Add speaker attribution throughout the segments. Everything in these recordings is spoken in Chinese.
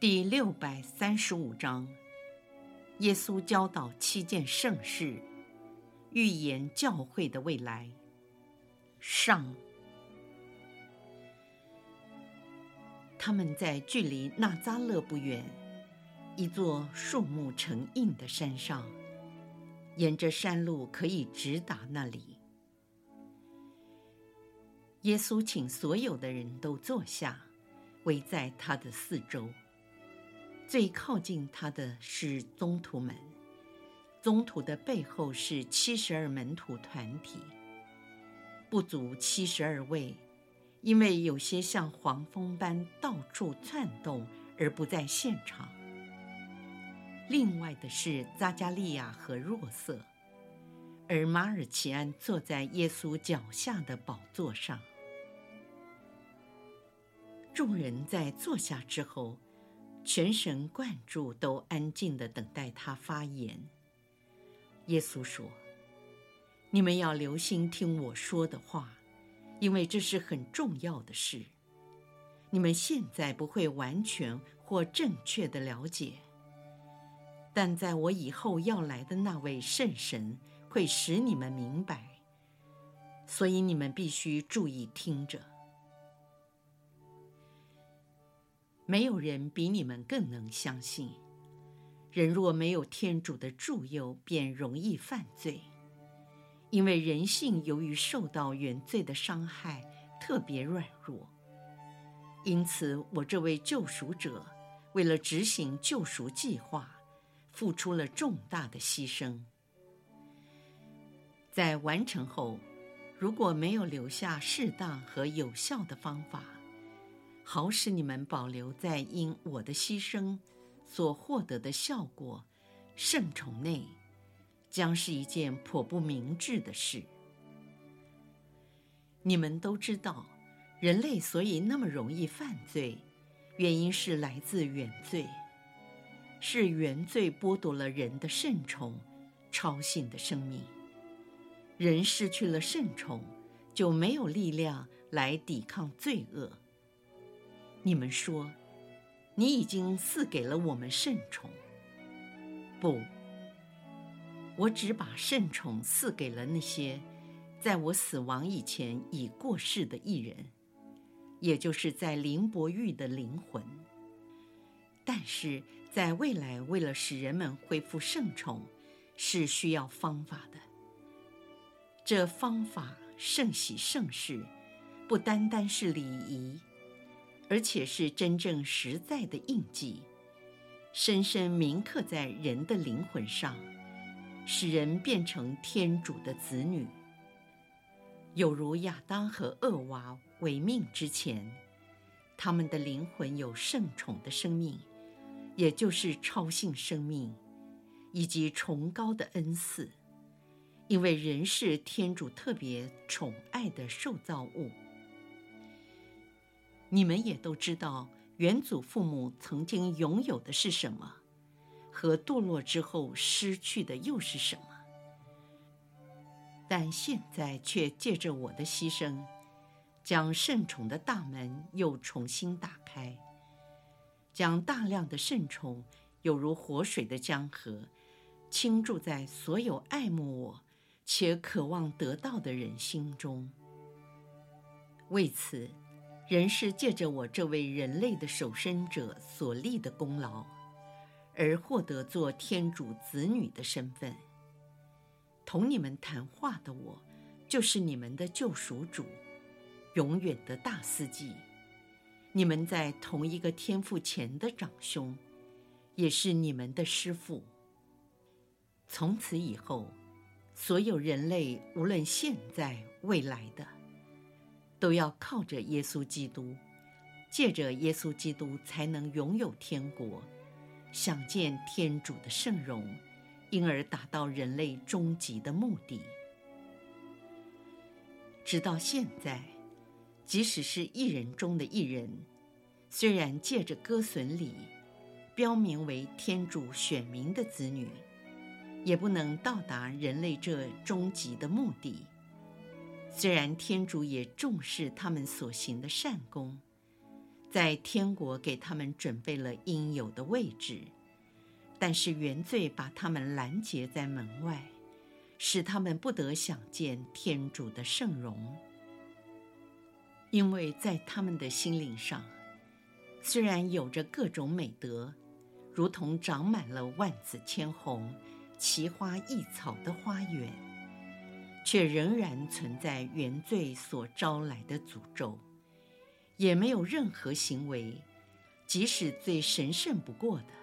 Speaker 1: 第六百三十五章，耶稣教导七件圣事，预言教会的未来。上，他们在距离纳扎勒不远，一座树木成荫的山上，沿着山路可以直达那里。耶稣请所有的人都坐下，围在他的四周。最靠近他的是宗徒们，宗徒的背后是七十二门徒团体，不足七十二位，因为有些像黄蜂般到处窜动而不在现场。另外的是扎加利亚和若瑟，而马尔奇安坐在耶稣脚下的宝座上。众人在坐下之后，全神贯注，都安静地等待他发言。耶稣说：“你们要留心听我说的话，因为这是很重要的事。你们现在不会完全或正确的了解，但在我以后要来的那位圣神会使你们明白，所以你们必须注意听着。”没有人比你们更能相信，人若没有天主的助佑，便容易犯罪，因为人性由于受到原罪的伤害，特别软弱。因此，我这位救赎者为了执行救赎计划，付出了重大的牺牲。在完成后，如果没有留下适当和有效的方法，好使你们保留在因我的牺牲所获得的效果，圣宠内，将是一件颇不明智的事。你们都知道，人类所以那么容易犯罪，原因是来自原罪，是原罪剥夺了人的圣宠、超性的生命。人失去了圣宠，就没有力量来抵抗罪恶。你们说，你已经赐给了我们圣宠。不，我只把圣宠赐给了那些在我死亡以前已过世的艺人，也就是在灵薄狱的灵魂。但是在未来，为了使人们恢复圣宠，是需要方法的。这方法圣喜圣事，不单单是礼仪。而且是真正实在的印记，深深铭刻在人的灵魂上，使人变成天主的子女。有如亚当和厄娃违命之前，他们的灵魂有圣宠的生命，也就是超性生命，以及崇高的恩赐，因为人是天主特别宠爱的受造物。你们也都知道，原祖父母曾经拥有的是什么，和堕落之后失去的又是什么。但现在却借着我的牺牲，将圣宠的大门又重新打开，将大量的圣宠，犹如活水的江河，倾注在所有爱慕我且渴望得到的人心中。为此。人是借着我这位人类的守身者所立的功劳，而获得做天主子女的身份。同你们谈话的我，就是你们的救赎主，永远的大司祭。你们在同一个天父前的长兄，也是你们的师父。从此以后，所有人类，无论现在、未来的。都要靠着耶稣基督，借着耶稣基督才能拥有天国，想见天主的圣容，因而达到人类终极的目的。直到现在，即使是一人中的一人，虽然借着割损礼，标明为天主选民的子女，也不能到达人类这终极的目的。虽然天主也重视他们所行的善功，在天国给他们准备了应有的位置，但是原罪把他们拦截在门外，使他们不得想见天主的圣容。因为在他们的心灵上，虽然有着各种美德，如同长满了万紫千红、奇花异草的花园。却仍然存在原罪所招来的诅咒，也没有任何行为，即使最神圣不过的，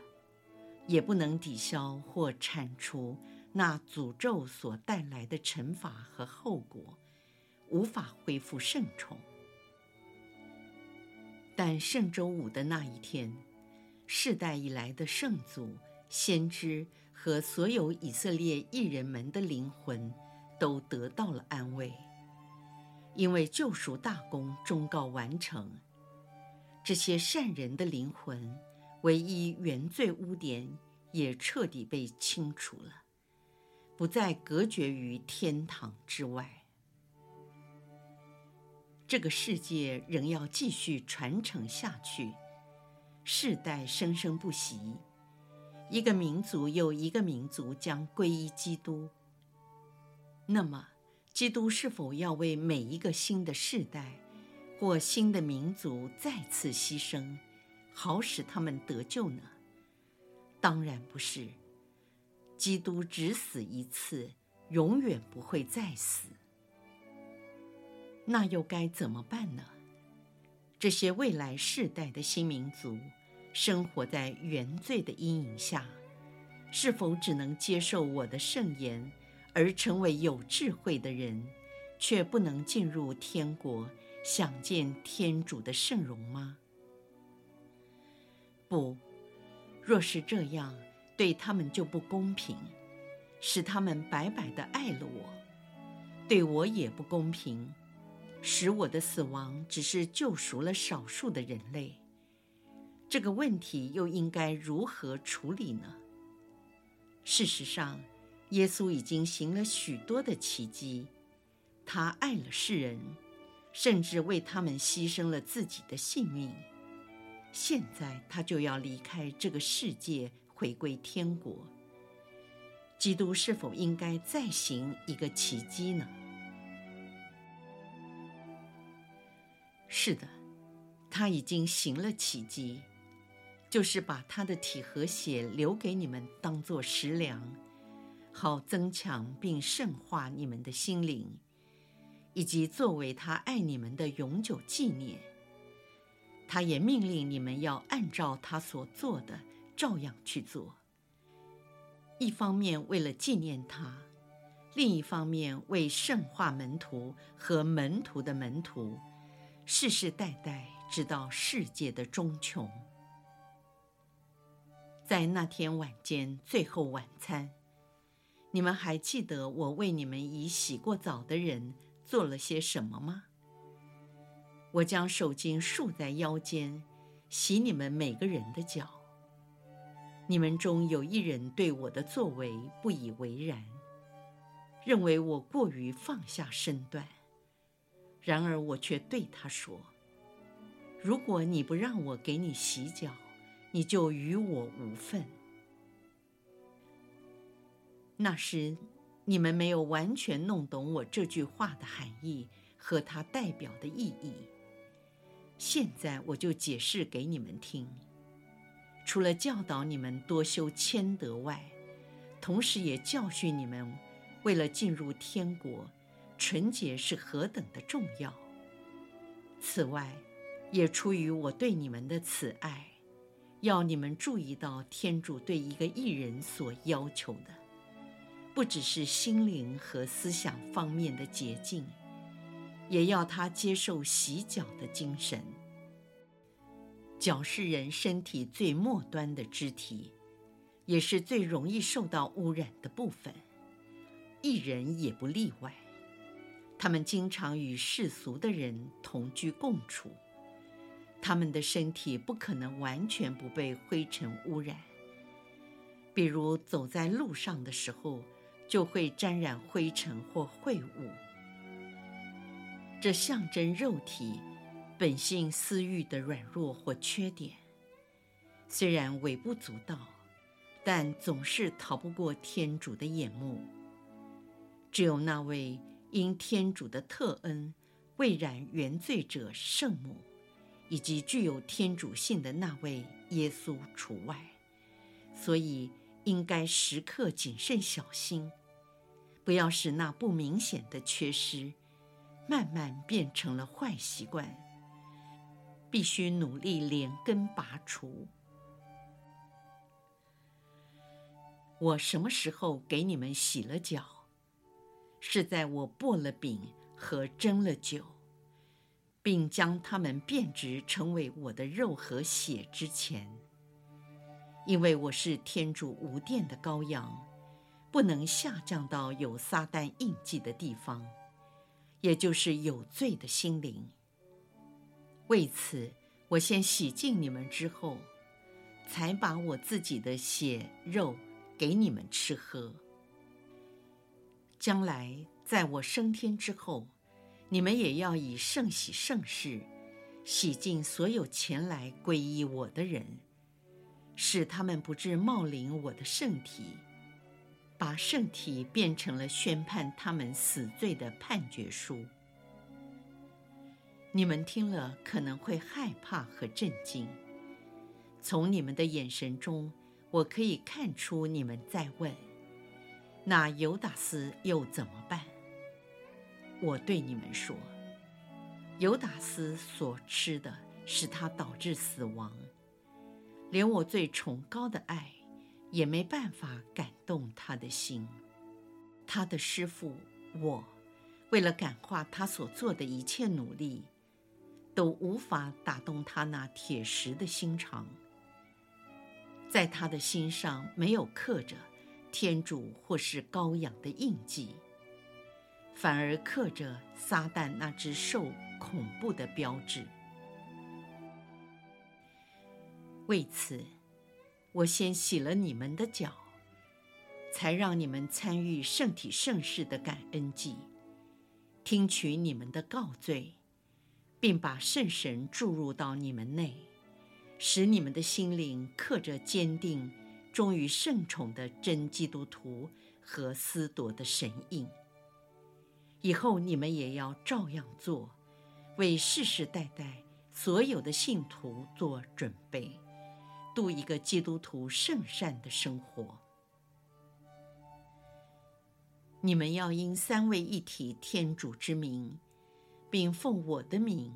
Speaker 1: 也不能抵消或铲除那诅咒所带来的惩罚和后果，无法恢复圣宠。但圣周五的那一天，世代以来的圣祖、先知和所有以色列艺人们的灵魂，都得到了安慰，因为救赎大功终告完成。这些善人的灵魂，唯一原罪污点也彻底被清除了，不再隔绝于天堂之外。这个世界仍要继续传承下去，世代生生不息，一个民族又一个民族将皈依基督。那么，基督是否要为每一个新的世代或新的民族再次牺牲，好使他们得救呢？当然不是。基督只死一次，永远不会再死。那又该怎么办呢？这些未来世代的新民族，生活在原罪的阴影下，是否只能接受我的圣言？而成为有智慧的人，却不能进入天国，想见天主的圣容吗？不，若是这样，对他们就不公平，使他们白白的爱了我，对我也不公平，使我的死亡只是救赎了少数的人类。这个问题又应该如何处理呢？事实上，耶稣已经行了许多的奇迹，他爱了世人，甚至为他们牺牲了自己的性命。现在他就要离开这个世界，回归天国。基督是否应该再行一个奇迹呢？是的，他已经行了奇迹，就是把他的体和血留给你们，当作食粮。好增强并圣化你们的心灵，以及作为他爱你们的永久纪念。他也命令你们要按照他所做的照样去做。一方面为了纪念他，另一方面为圣化门徒和门徒的门徒，世世代代直到世界的终穷。在那天晚间最后晚餐。你们还记得我为你们已洗过澡的人做了些什么吗？我将手巾束在腰间，洗你们每个人的脚。你们中有一人对我的作为不以为然，认为我过于放下身段。然而我却对他说：“如果你不让我给你洗脚，你就与我无份。”那时，你们没有完全弄懂我这句话的含义和它代表的意义。现在我就解释给你们听。除了教导你们多修谦德外，同时也教训你们，为了进入天国，纯洁是何等的重要。此外，也出于我对你们的慈爱，要你们注意到天主对一个义人所要求的。不只是心灵和思想方面的洁净，也要他接受洗脚的精神。脚是人身体最末端的肢体，也是最容易受到污染的部分，一人也不例外。他们经常与世俗的人同居共处，他们的身体不可能完全不被灰尘污染。比如走在路上的时候，就会沾染灰尘或秽物。这象征肉体本性私欲的软弱或缺点，虽然微不足道，但总是逃不过天主的眼目。只有那位。因天主的特恩，未染原罪者圣母，以及具有天主性的那位耶稣除外，所以应该时刻谨慎小心，不要使那不明显的缺失，慢慢变成了坏习惯，必须努力连根拔除。我什么时候给你们洗了脚？是在我擘了饼和蒸了酒，并将它们变质成为我的肉和血之前，因为我是天主无殿的羔羊，不能下降到有撒旦印记的地方，也就是有罪的心灵。为此，我先洗净你们之后，才把我自己的血肉给你们吃喝。将来在我升天之后，你们也要以圣洗圣事，洗净所有前来皈依我的人，使他们不致冒领我的圣体，把圣体变成了宣判他们死罪的判决书。你们听了可能会害怕和震惊，从你们的眼神中，我可以看出你们在问。那犹达斯又怎么办？我对你们说，犹达斯所吃的使他导致死亡，连我最崇高的爱也没办法感动他的心。他的师父我，为了感化他所做的一切努力，都无法打动他那铁石的心肠，在他的心上没有刻着。天主或是羔羊的印记，反而刻着撒旦那只兽恐怖的标志。为此，我先洗了你们的脚，才让你们参与圣体圣事的感恩祭，听取你们的告罪，并把圣神注入到你们内，使你们的心灵刻着坚定。忠于圣宠的真基督徒和司铎的神印，以后你们也要照样做，为世世代代所有的信徒做准备，度一个基督徒圣善的生活。你们要因三位一体天主之名，并奉我的名，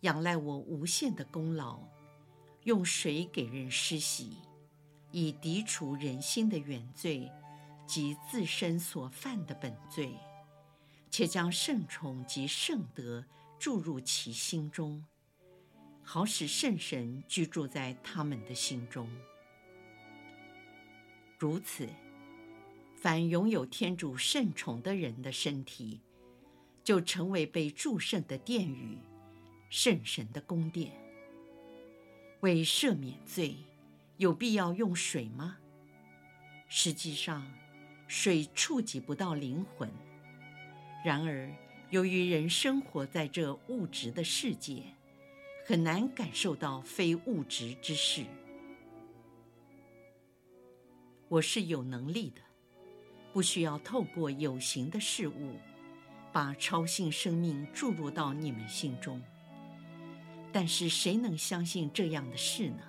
Speaker 1: 仰赖我无限的功劳，用水给人施洗。以涤除人心的原罪及自身所犯的本罪，且将圣宠及圣德注入其心中，好使圣神居住在他们的心中。如此，凡拥有天主圣宠的人的身体，就成为被祝圣的殿宇，圣神的宫殿，为赦免罪。有必要用水吗？实际上，水触及不到灵魂。然而，由于人生活在这物质的世界，很难感受到非物质之事。我是有能力的，不需要透过有形的事物，把超性生命注入到你们心中。但是，谁能相信这样的事呢？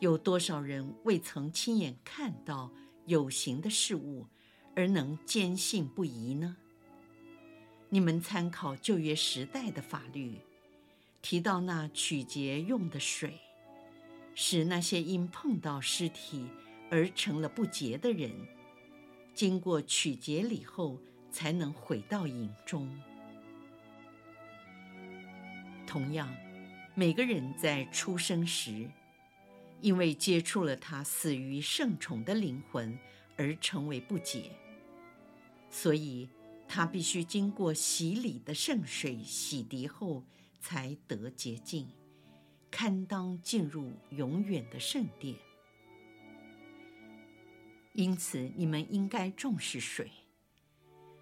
Speaker 1: 有多少人未曾亲眼看到有形的事物，而能坚信不疑呢？你们参考旧约时代的法律，提到那取洁用的水，使那些因碰到尸体而成了不洁的人，经过取洁礼后，才能回到营中。同样，每个人在出生时，因为接触了他死于圣宠的灵魂而成为不洁，所以他必须经过洗礼的圣水洗涤后才得洁净，堪当进入永远的圣殿。因此，你们应该重视水。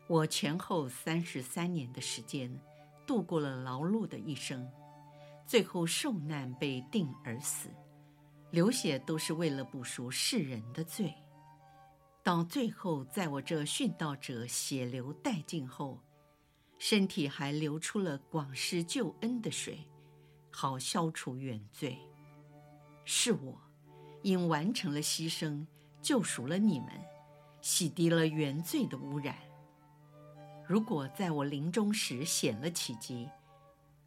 Speaker 1: 我前后三十三年的时间，度过了劳碌的一生，最后受难被定而死。流血都是为了补赎世人的罪，到最后，在我这殉道者血流殆尽后，身体还流出了广施救恩的水，好消除原罪。是我，因完成了牺牲，救赎了你们，洗涤了原罪的污染。如果在我临终时显了奇迹，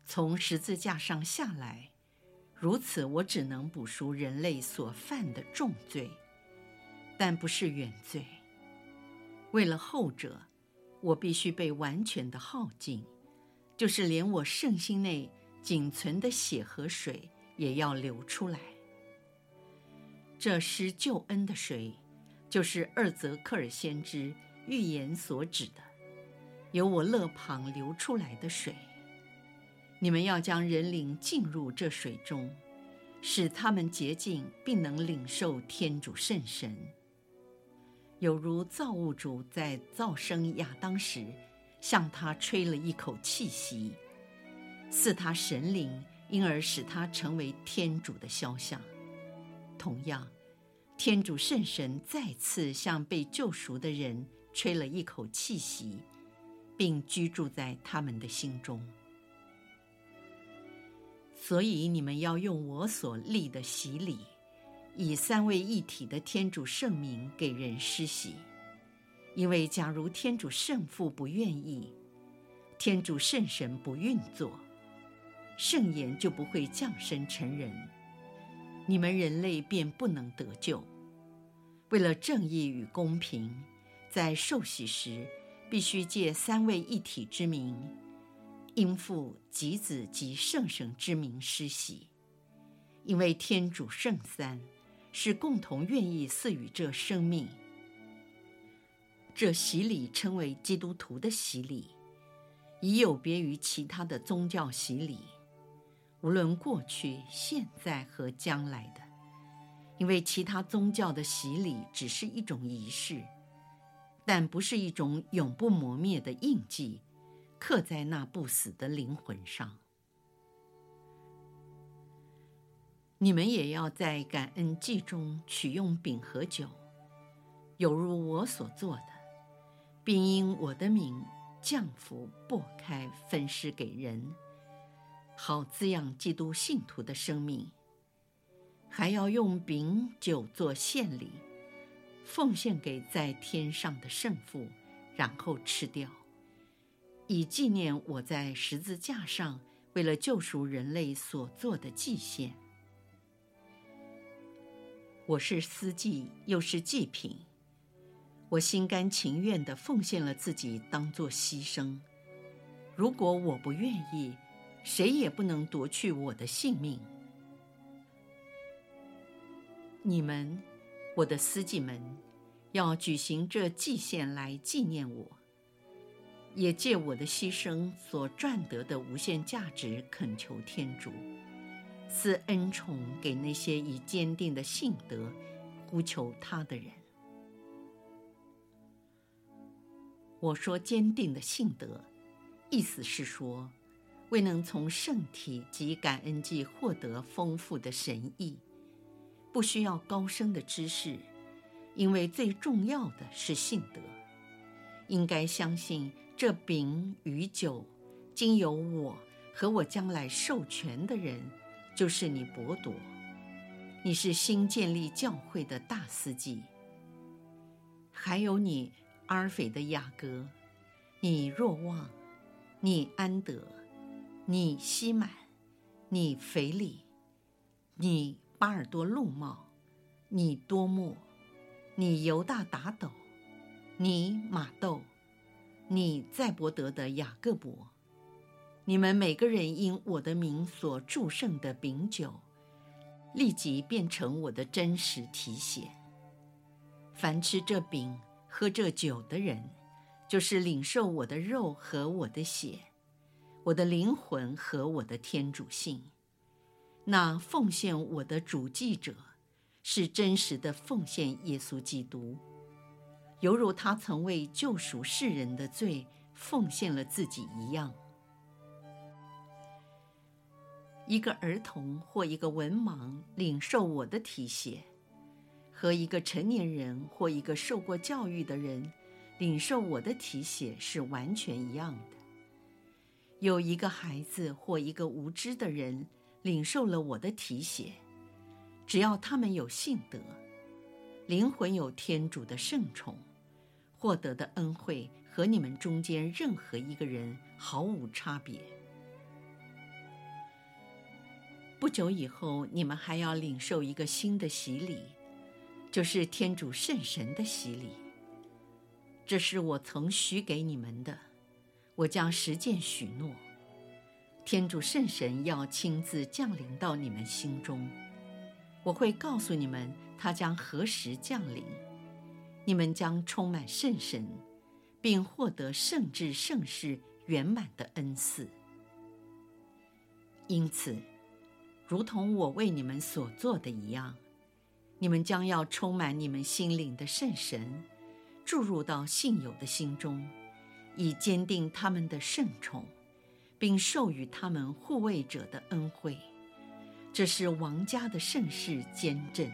Speaker 1: 从十字架上下来。如此，我只能补赎人类所犯的重罪，但不是原罪。为了后者，我必须被完全的耗尽，就是连我圣心内仅存的血和水也要流出来。这施救恩的水，就是二则克尔先知预言所指的，由我勒旁流出来的水。你们要将人灵浸入这水中，使他们洁净，并能领受天主圣神。有如造物主在造生亚当时，向他吹了一口气息，赐他神灵，因而使他成为天主的肖像。同样，天主圣神再次向被救赎的人吹了一口气息，并居住在他们的心中。所以你们要用我所立的洗礼，以三位一体的天主圣名给人施洗。因为假如天主圣父不愿意，天主圣神不运作，圣言就不会降生成人，你们人类便不能得救。为了正义与公平，在受洗时必须借三位一体之名。应父及子及圣神之名施洗，因为天主圣三，是共同愿意赐予这生命。这洗礼称为基督徒的洗礼，已有别于其他的宗教洗礼，无论过去、现在和将来的。因为其他宗教的洗礼只是一种仪式，但不是一种永不磨灭的印记。刻在那不死的灵魂上。你们也要在感恩祭中取用饼和酒，有如我所做的，并因我的名降福擘开分施给人，好滋养基督信徒的生命。还要用饼酒做献礼，奉献给在天上的圣父，然后吃掉。以纪念我在十字架上为了救赎人类所做的祭献。我是司祭，又是祭品，我心甘情愿地奉献了自己当作牺牲。如果我不愿意，谁也不能夺去我的性命。你们，我的司祭们，要举行这祭献来纪念我。也借我的牺牲所赚得的无限价值，恳求天主赐恩宠给那些以坚定的信德呼求他的人。我说坚定的信德，意思是说，未能从圣体及感恩祭获得丰富的神意，不需要高深的知识，因为最重要的是信德，应该相信。这饼与酒，经由我和我将来授权的人，就是你伯铎。你是新建立教会的大司祭。还有你阿尔斐的雅各，你若望，你安德，你西满，你斐理，你巴尔多禄茂，你多默，你犹大达斗，你马窦。你载伯德的雅各伯，你们每个人因我的名所祝圣的饼酒，立即变成我的真实体血。凡吃这饼、喝这酒的人，就是领受我的肉和我的血，我的灵魂和我的天主性。那奉献我的主祭者，是真实的奉献耶稣基督，犹如他曾为救赎世人的罪奉献了自己一样。一个儿童或一个文盲领受我的体血，和一个成年人或一个受过教育的人领受我的体血是完全一样的。有一个孩子或一个无知的人领受了我的体血，只要他们有信德，灵魂有天主的圣宠，获得的恩惠和你们中间任何一个人毫无差别。不久以后，你们还要领受一个新的洗礼，就是天主圣神的洗礼。这是我曾许给你们的，我将实践许诺。天主圣神要亲自降临到你们心中，我会告诉你们他将何时降临，你们将充满圣神，并获得圣智圣事圆满的恩赐。因此。如同我为你们所做的一样，你们将要充满你们心灵的圣神，注入到信友的心中，以坚定他们的圣宠，并授予他们护卫者的恩惠。这是王家的圣事坚振，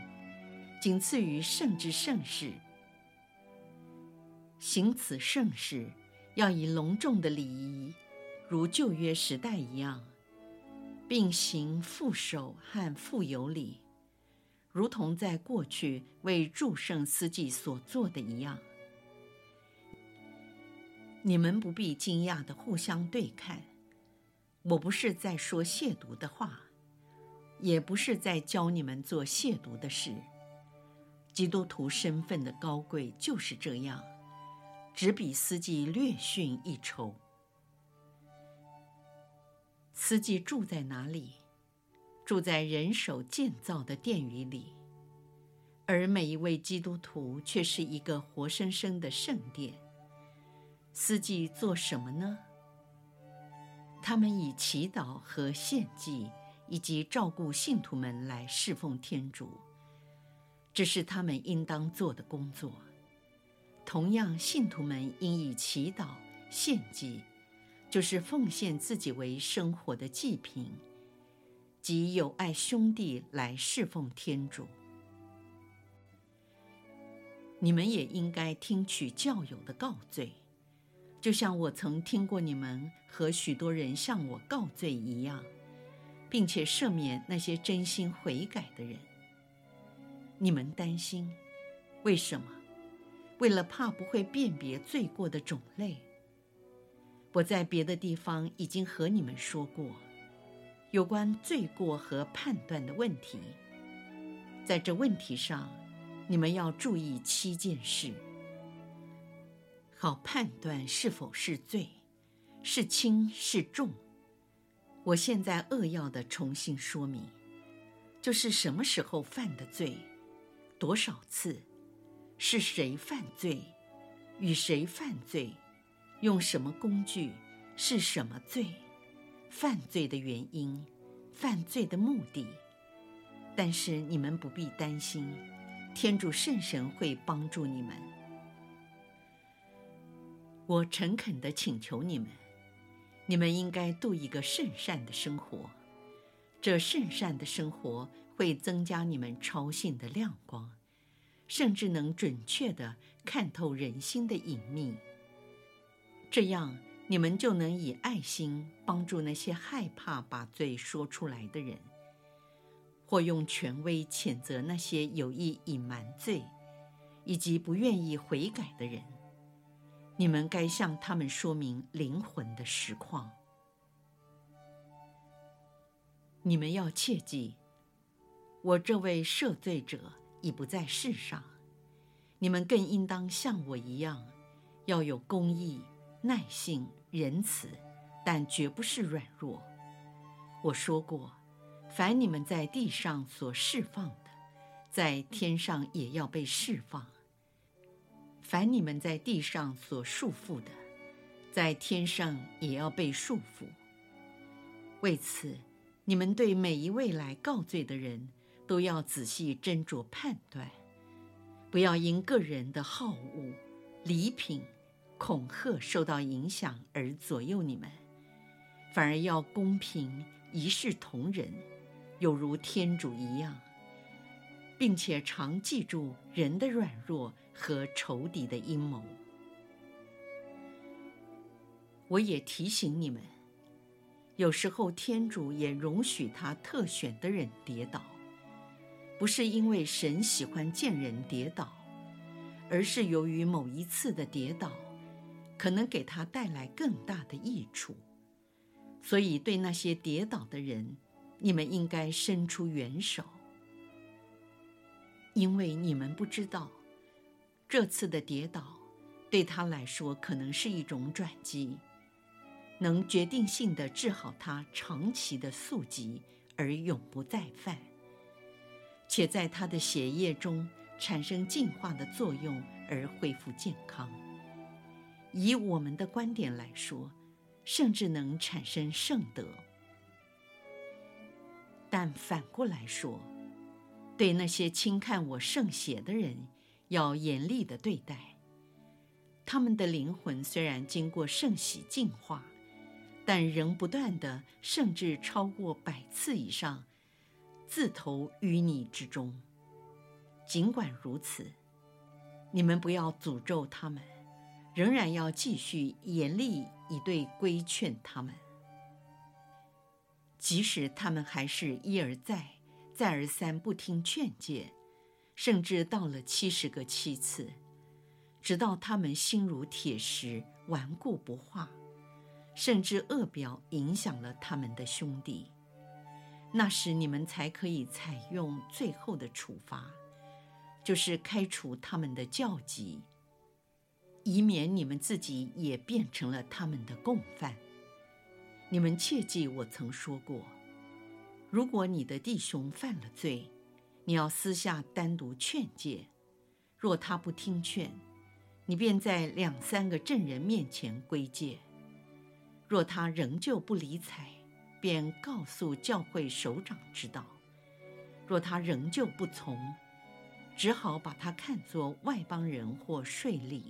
Speaker 1: 仅次于圣之圣事。行此圣事，要以隆重的礼仪，如旧约时代一样。并行父守和父有礼，如同在过去为诸圣司祭所做的一样。你们不必惊讶地互相对看，我不是在说亵渎的话，也不是在教你们做亵渎的事。基督徒身份的高贵就是这样，只比司祭略逊一筹。司祭住在哪里？住在人手建造的殿宇里，而每一位基督徒却是一个活生生的圣殿。司祭做什么呢？他们以祈祷和献祭，以及照顾信徒们来侍奉天主，这是他们应当做的工作。同样，信徒们应以祈祷、献祭。就是奉献自己为生活的祭品，及友爱兄弟来侍奉天主。你们也应该听取教友的告罪，就像我曾听过你们和许多人向我告罪一样，并且赦免那些真心悔改的人。你们担心，为什么？为了怕不会辨别罪过的种类。我在别的地方已经和你们说过，有关罪过和判断的问题。在这问题上，你们要注意七件事，好判断是否是罪，是轻是重。我现在扼要的重新说明，就是什么时候犯的罪，多少次，是谁犯罪，与谁犯罪。用什么工具？是什么罪？犯罪的原因？犯罪的目的？但是你们不必担心，天主圣神会帮助你们。我诚恳地请求你们，你们应该度一个圣善的生活。这圣善的生活会增加你们超性的亮光，甚至能准确地看透人心的隐秘。这样，你们就能以爱心帮助那些害怕把罪说出来的人，或用权威谴责那些有意隐瞒罪，以及不愿意悔改的人。你们该向他们说明灵魂的实况。你们要切记，我这位赦罪者已不在世上，你们更应当像我一样，要有公义。耐性、仁慈，但绝不是软弱。我说过，凡你们在地上所释放的，在天上也要被释放；凡你们在地上所束缚的，在天上也要被束缚。为此，你们对每一位来告罪的人，都要仔细斟酌判断，不要因个人的好恶、礼品、恐吓受到影响而左右你们，反而要公平，一视同仁，有如天主一样，并且常记住人的软弱和仇敌的阴谋。我也提醒你们。有时候，天主也容许他特选的人跌倒，不是因为神喜欢见人跌倒，而是由于某一次的跌倒，可能给他带来更大的益处。所以，对那些跌倒的人，你们应该伸出援手，因为你们不知道，这次的跌倒对他来说可能是一种转机。能决定性的治好他长期的宿疾，而永不再犯，且在他的血液中产生净化的作用，而恢复健康。以我们的观点来说，甚至能产生圣德。但反过来说，对那些轻看我圣血的人，要严厉的对待。他们的灵魂虽然经过圣洗净化。但仍不断的，甚至超过百次以上，自投淤泥之中。尽管如此，你们不要诅咒他们，仍然要继续严厉以对规劝他们。即使他们还是一而再、再而三不听劝诫，甚至到了七十个七次，直到他们心如铁石，顽固不化。甚至恶表影响了他们的兄弟，那时你们才可以采用最后的处罚，就是开除他们的教籍，以免你们自己也变成了他们的共犯。你们切记，我曾说过，如果你的弟兄犯了罪，你要私下单独劝诫，若他不听劝，你便在两三个证人面前归戒。若他仍旧不理睬，便告诉教会首长知道；若他仍旧不从，只好把他看作外邦人或税吏。